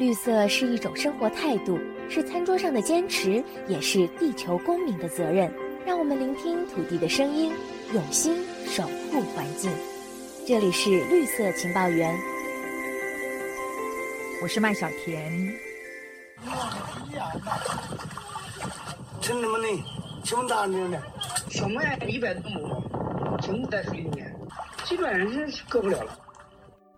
绿色是一种生活态度，是餐桌上的坚持，也是地球公民的责任。让我们聆听土地的声音，用心守护环境。这里是绿色情报员，我是麦小甜。听你们的，听大点的，小麦一百多亩，全部在水里面，基本上是够不了了。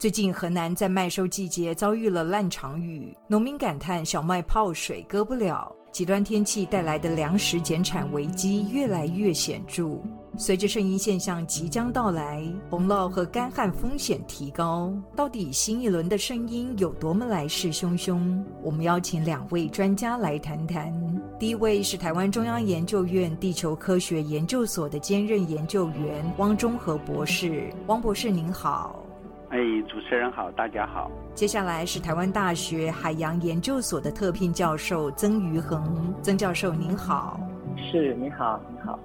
最近河南在麦收季节遭遇了烂场雨，农民感叹小麦泡水割不了。极端天气带来的粮食减产危机越来越显著。随着圣婴现象即将到来，洪涝和干旱风险提高，到底新一轮的圣婴有多么来势汹汹？我们邀请两位专家来谈谈。第一位是台湾中央研究院地球科学研究所的兼任研究员汪中和博士。汪博士您好。哎，主持人好，大家好。接下来是台湾大学海洋研究所的特聘教授曾余恒，曾教授您好。是，你好，你好。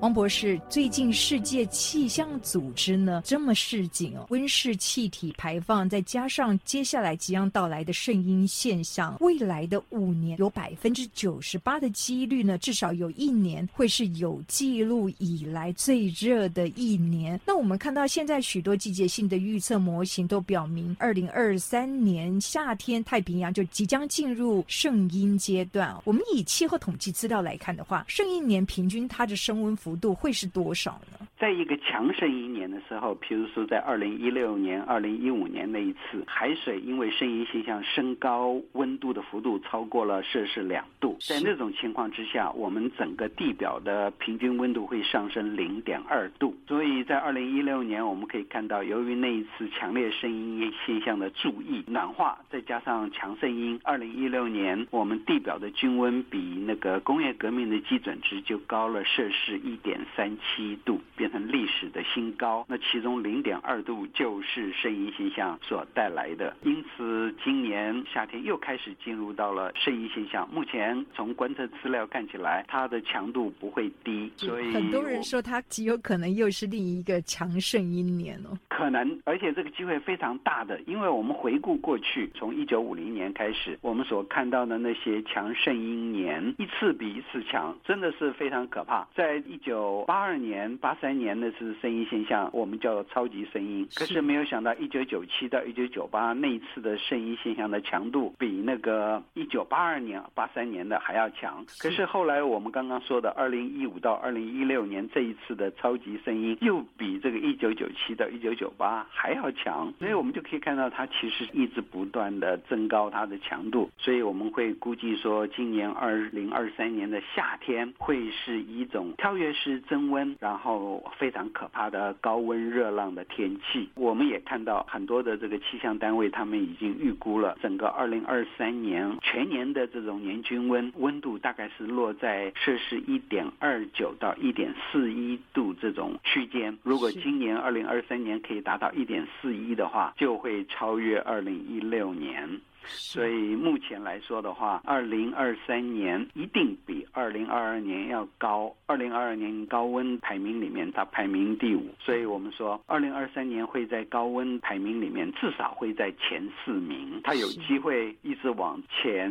王博士，最近世界气象组织呢这么示警哦，温室气体排放再加上接下来即将到来的圣婴现象，未来的五年有百分之九十八的几率呢，至少有一年会是有记录以来最热的一年。那我们看到现在许多季节性的预测模型都表明，二零二三年夏天太平洋就即将进入圣婴阶段。我们以气候统计资料来看的话，圣婴年平均它的升温幅。幅度会是多少呢？在一个强盛一年的时候，譬如说在二零一六年、二零一五年那一次，海水因为圣婴现象升高，温度的幅度超过了摄氏两度。在那种情况之下，我们整个地表的平均温度会上升零点二度。所以在二零一六年，我们可以看到，由于那一次强烈圣婴现象的注意暖化，再加上强盛音，二零一六年我们地表的均温比那个工业革命的基准值就高了摄氏一点三七度。变历史的新高，那其中零点二度就是圣婴现象所带来的，因此今年夏天又开始进入到了圣婴现象。目前从观测资料看起来，它的强度不会低，所以很多人说它极有可能又是另一个强圣婴年哦。可能，而且这个机会非常大的，因为我们回顾过去，从一九五零年开始，我们所看到的那些强盛英年，一次比一次强，真的是非常可怕。在一九八二年、八三。年那次声音现象，我们叫超级声音。可是没有想到，一九九七到一九九八那一次的声音现象的强度，比那个一九八二年、八三年的还要强。可是后来我们刚刚说的二零一五到二零一六年这一次的超级声音，又比这个一九九七到一九九八还要强。所以我们就可以看到，它其实一直不断的增高它的强度。所以我们会估计说，今年二零二三年的夏天会是一种跳跃式增温，然后。非常可怕的高温热浪的天气，我们也看到很多的这个气象单位，他们已经预估了整个二零二三年全年的这种年均温温度大概是落在摄氏一点二九到一点四一度这种区间。如果今年二零二三年可以达到一点四一的话，就会超越二零一六年。所以目前来说的话，二零二三年一定比二零二二年要高。二零二二年高温排名里面，它排名第五。所以我们说，二零二三年会在高温排名里面至少会在前四名。它有机会一直往前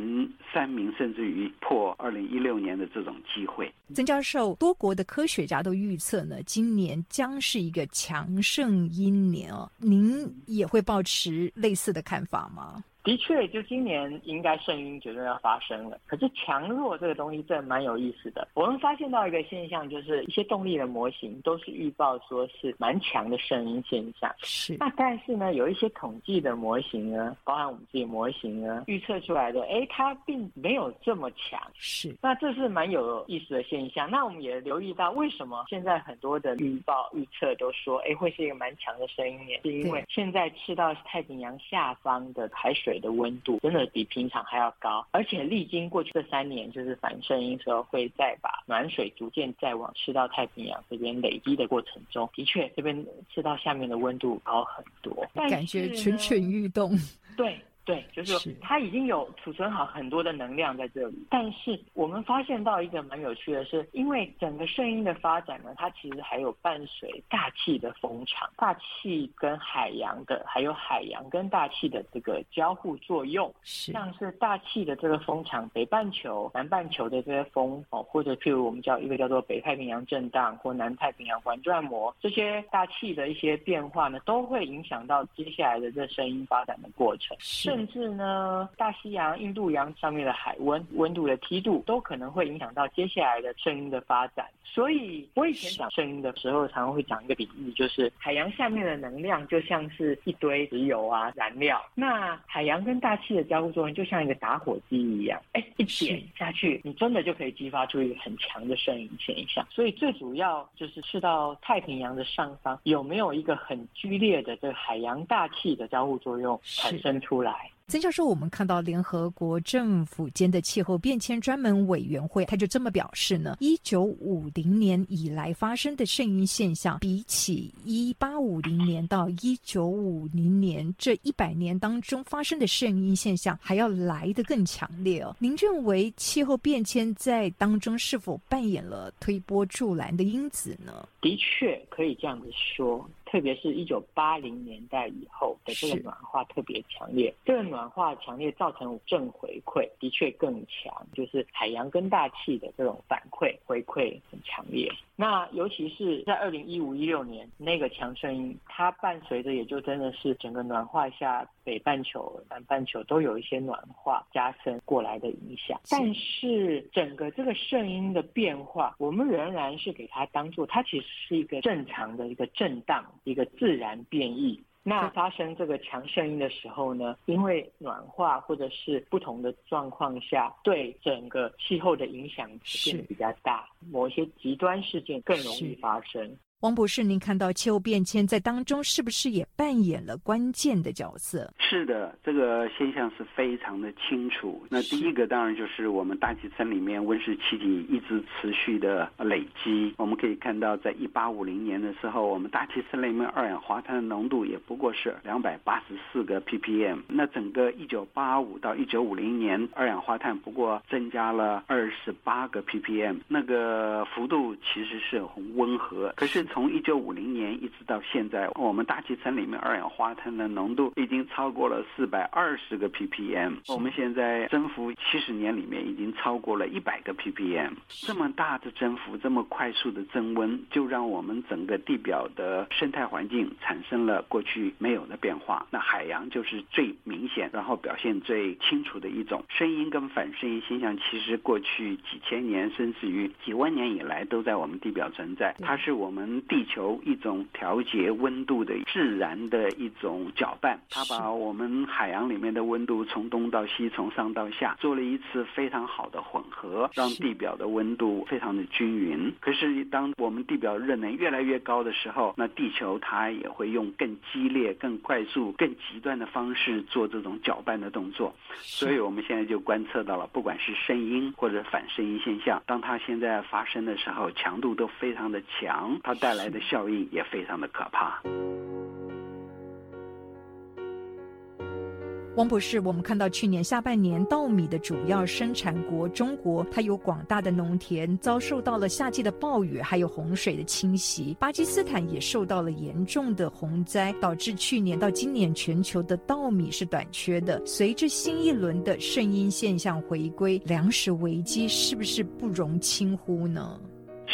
三名，甚至于破二零一六年的这种机会。曾教授，多国的科学家都预测呢，今年将是一个强盛阴年哦。您也会保持类似的看法吗？的确，就今年应该圣婴绝对要发生了。可是强弱这个东西真的蛮有意思的。我们发现到一个现象，就是一些动力的模型都是预报说是蛮强的圣婴现象。是。那但是呢，有一些统计的模型呢，包含我们自己模型呢，预测出来的，哎，它并没有这么强。是。那这是蛮有意思的现象。那我们也留意到，为什么现在很多的预报预测都说，哎，会是一个蛮强的声音年，是因为现在吃到太平洋下方的海水。的温度真的比平常还要高，而且历经过去这三年，就是反声音时候会再把暖水逐渐再往赤道太平洋这边累积的过程中，的确这边赤道下面的温度高很多，感觉蠢蠢欲动。对。对，就就是。它已经有储存好很多的能量在这里。但是我们发现到一个蛮有趣的是，因为整个声音的发展呢，它其实还有伴随大气的风场，大气跟海洋的，还有海洋跟大气的这个交互作用，像是大气的这个风场，北半球、南半球的这些风哦，或者譬如我们叫一个叫做北太平洋震荡或南太平洋环转膜，这些大气的一些变化呢，都会影响到接下来的这声音发展的过程，甚至呢，大西洋、印度洋上面的海温温度的梯度，都可能会影响到接下来的声音的发展。所以我以前讲声音的时候，常常会讲一个比喻，就是海洋下面的能量就像是一堆石油啊燃料，那海洋跟大气的交互作用就像一个打火机一样，哎，一点下去，你真的就可以激发出一个很强的声音现象。所以最主要就是去到太平洋的上方，有没有一个很剧烈的这个海洋大气的交互作用产生出来？曾教授，我们看到联合国政府间的气候变迁专门委员会，他就这么表示呢：，一九五零年以来发生的圣婴现象，比起一八五零年到一九五零年这一百年当中发生的圣婴现象，还要来得更强烈哦。您认为气候变迁在当中是否扮演了推波助澜的因子呢？的确可以这样子说。特别是一九八零年代以后的这个暖化特别强烈，这个暖化强烈造成正回馈的确更强，就是海洋跟大气的这种反馈回馈很强烈。那尤其是在二零一五一六年那个强声音，它伴随着也就真的是整个暖化下，北半球、南半球都有一些暖化加深过来的影响。但是整个这个声音的变化，我们仍然是给它当做它其实是一个正常的一个震荡，一个自然变异。那发生这个强声音的时候呢，因为暖化或者是不同的状况下，对整个气候的影响变得比较大，某一些极端事件更容易发生。王博士，您看到气候变迁在当中是不是也扮演了关键的角色？是的，这个现象是非常的清楚。那第一个当然就是我们大气层里面温室气体一直持续的累积。我们可以看到，在一八五零年的时候，我们大气层里面二氧化碳的浓度也不过是两百八十四个 ppm。那整个一九八五到一九五零年，二氧化碳不过增加了二十八个 ppm，那个幅度其实是很温和。可是从一九五零年一直到现在，我们大气层里面二氧化碳的浓度已经超过了四百二十个 ppm。我们现在增幅七十年里面已经超过了一百个 ppm。这么大的增幅，这么快速的增温，就让我们整个地表的生态环境产生了过去没有的变化。那海洋就是最明显，然后表现最清楚的一种声音跟反声音现象。其实过去几千年，甚至于几万年以来，都在我们地表存在。它是我们。地球一种调节温度的自然的一种搅拌，它把我们海洋里面的温度从东到西，从上到下，做了一次非常好的混合，让地表的温度非常的均匀。可是，当我们地表热能越来越高的时候，那地球它也会用更激烈、更快速、更极端的方式做这种搅拌的动作。所以，我们现在就观测到了，不管是声音或者反声音现象，当它现在发生的时候，强度都非常的强，它带带来的效应也非常的可怕。王博士，我们看到去年下半年稻米的主要生产国中国，它有广大的农田遭受到了夏季的暴雨，还有洪水的侵袭。巴基斯坦也受到了严重的洪灾，导致去年到今年全球的稻米是短缺的。随着新一轮的圣婴现象回归，粮食危机是不是不容轻忽呢？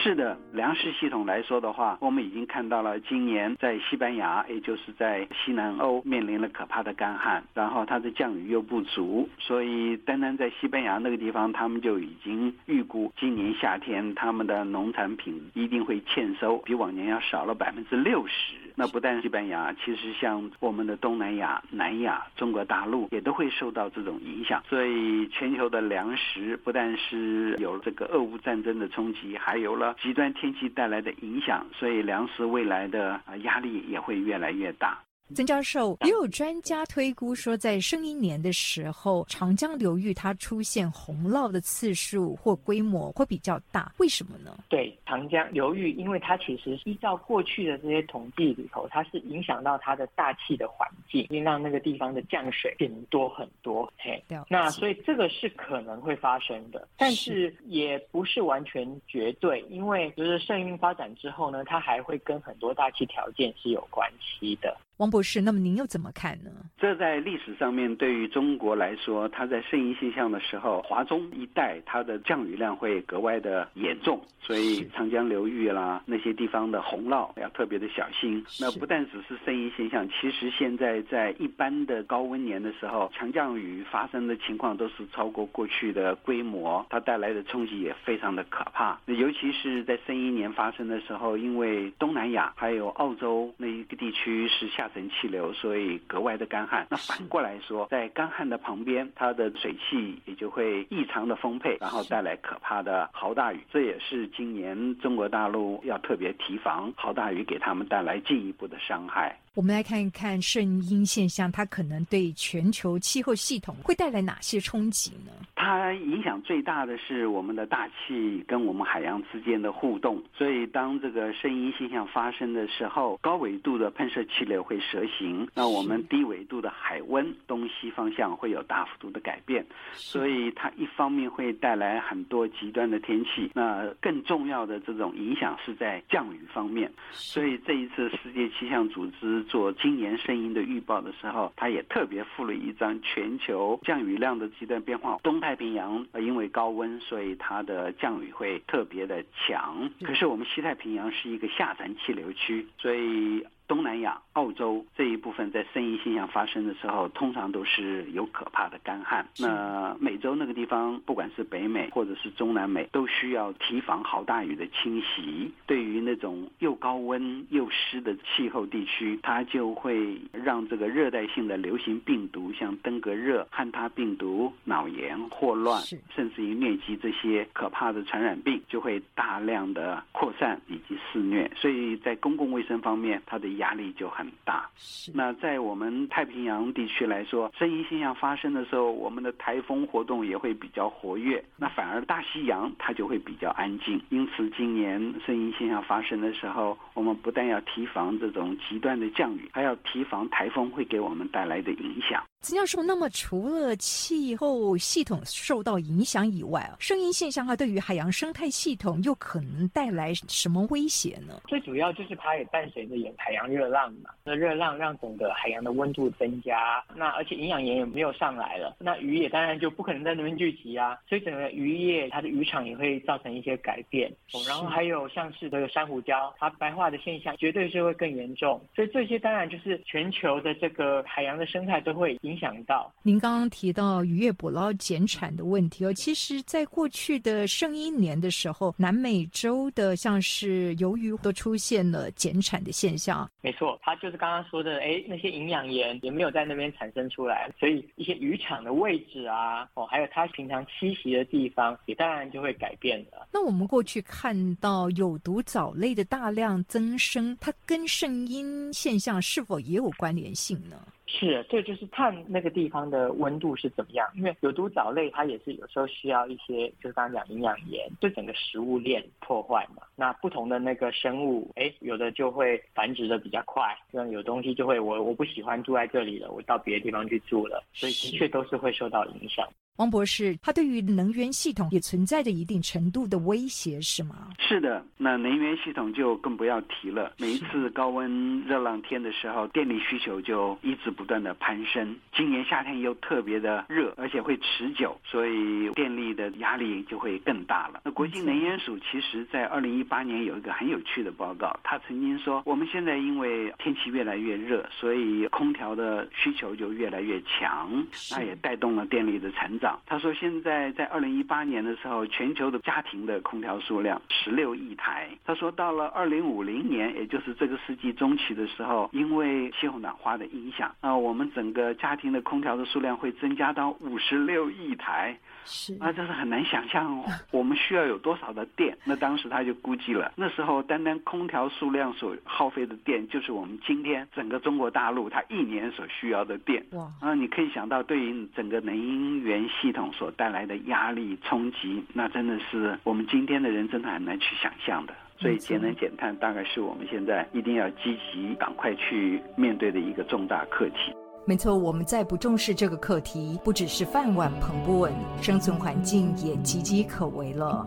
是的，粮食系统来说的话，我们已经看到了今年在西班牙，也就是在西南欧面临了可怕的干旱，然后它的降雨又不足，所以单单在西班牙那个地方，他们就已经预估今年夏天他们的农产品一定会欠收，比往年要少了百分之六十。那不但西班牙，其实像我们的东南亚、南亚、中国大陆也都会受到这种影响。所以全球的粮食不但是有这个俄乌战争的冲击，还有了极端天气带来的影响，所以粮食未来的压力也会越来越大。曾教授，也有专家推估说，在圣婴年的时候，长江流域它出现洪涝的次数或规模会比较大，为什么呢？对，长江流域，因为它其实依照过去的这些统计里头，它是影响到它的大气的环境，并让那个地方的降水变多很多。嘿，那所以这个是可能会发生的，但是也不是完全绝对，因为就是圣婴发展之后呢，它还会跟很多大气条件是有关系的。王博士，那么您又怎么看呢？这在历史上面对于中国来说，它在圣婴现象的时候，华中一带它的降雨量会格外的严重，所以长江流域啦那些地方的洪涝要特别的小心。那不但只是圣婴现象，其实现在在一般的高温年的时候，强降雨发生的情况都是超过过去的规模，它带来的冲击也非常的可怕。尤其是在圣婴年发生的时候，因为东南亚还有澳洲那一个地区是下。下沉气流，所以格外的干旱。那反过来说，在干旱的旁边，它的水汽也就会异常的丰沛，然后带来可怕的豪大雨。这也是今年中国大陆要特别提防豪大雨给他们带来进一步的伤害。我们来看一看圣婴现象，它可能对全球气候系统会带来哪些冲击呢？它影响最大的是我们的大气跟我们海洋之间的互动。所以，当这个圣婴现象发生的时候，高纬度的喷射气流会蛇行，那我们低纬度的海温东西方向会有大幅度的改变。所以，它一方面会带来很多极端的天气，那更重要的这种影响是在降雨方面。所以，这一次世界气象组织。做今年声音的预报的时候，他也特别附了一张全球降雨量的极端变化。东太平洋呃因为高温，所以它的降雨会特别的强。可是我们西太平洋是一个下沉气流区，所以。东南亚、澳洲这一部分在生意现象发生的时候，通常都是有可怕的干旱。那美洲那个地方，不管是北美或者是中南美，都需要提防豪大雨的侵袭。对于那种又高温又湿的气候地区，它就会让这个热带性的流行病毒，像登革热、汉他病毒、脑炎、霍乱，甚至于疟疾这些可怕的传染病，就会大量的扩散以及肆虐。所以在公共卫生方面，它的压力就很大。那在我们太平洋地区来说，声音现象发生的时候，我们的台风活动也会比较活跃。那反而大西洋它就会比较安静。因此，今年声音现象发生的时候，我们不但要提防这种极端的降雨，还要提防台风会给我们带来的影响。曾教授，那么除了气候系统受到影响以外啊，声音现象啊对于海洋生态系统又可能带来什么威胁呢？最主要就是它也伴随着有海洋热浪嘛，那热浪让整个海洋的温度增加，那而且营养盐也没有上来了，那鱼也当然就不可能在那边聚集啊，所以整个渔业它的渔场也会造成一些改变。然后还有像是这个珊瑚礁，它白化的现象绝对是会更严重，所以这些当然就是全球的这个海洋的生态都会影。响到您刚刚提到渔业捕捞减产的问题哦，其实，在过去的圣一年的时候，南美洲的像是鱿鱼都出现了减产的现象。没错，它就是刚刚说的，哎，那些营养盐也没有在那边产生出来，所以一些渔场的位置啊，哦，还有它平常栖息的地方，也当然就会改变了。那我们过去看到有毒藻类的大量增生，它跟肾阴现象是否也有关联性呢？是，这就是看那个地方的温度是怎么样。因为有毒藻类，它也是有时候需要一些，就是刚刚讲营养盐，对整个食物链破坏嘛。那不同的那个生物，哎，有的就会繁殖的比较快，像有东西就会我我不喜欢住在这里了，我到别的地方去住了，所以的确都是会受到影响。王博士，它对于能源系统也存在着一定程度的威胁，是吗？是的，那能源系统就更不要提了。每一次高温热浪天的时候，电力需求就一直不断的攀升。今年夏天又特别的热，而且会持久，所以电力的压力就会更大了。那国际能源署其实在二零一八年有一个很有趣的报告，他曾经说，我们现在因为天气越来越热，所以空调的需求就越来越强，那也带动了电力的成。长，他说现在在二零一八年的时候，全球的家庭的空调数量十六亿台。他说到了二零五零年，也就是这个世纪中期的时候，因为气候暖化的影响，啊，我们整个家庭的空调的数量会增加到五十六亿台。是啊，这是很难想象哦，我们需要有多少的电？那当时他就估计了，那时候单单空调数量所耗费的电，就是我们今天整个中国大陆它一年所需要的电。哇，啊，你可以想到对于整个能源系统所带来的压力冲击，那真的是我们今天的人真的很难去想象的。所以节能减碳大概是我们现在一定要积极赶快去面对的一个重大课题。没错，我们再不重视这个课题，不只是饭碗捧不稳，生存环境也岌岌可危了。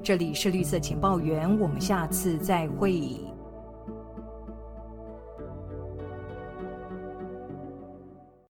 这里是绿色情报员，我们下次再会。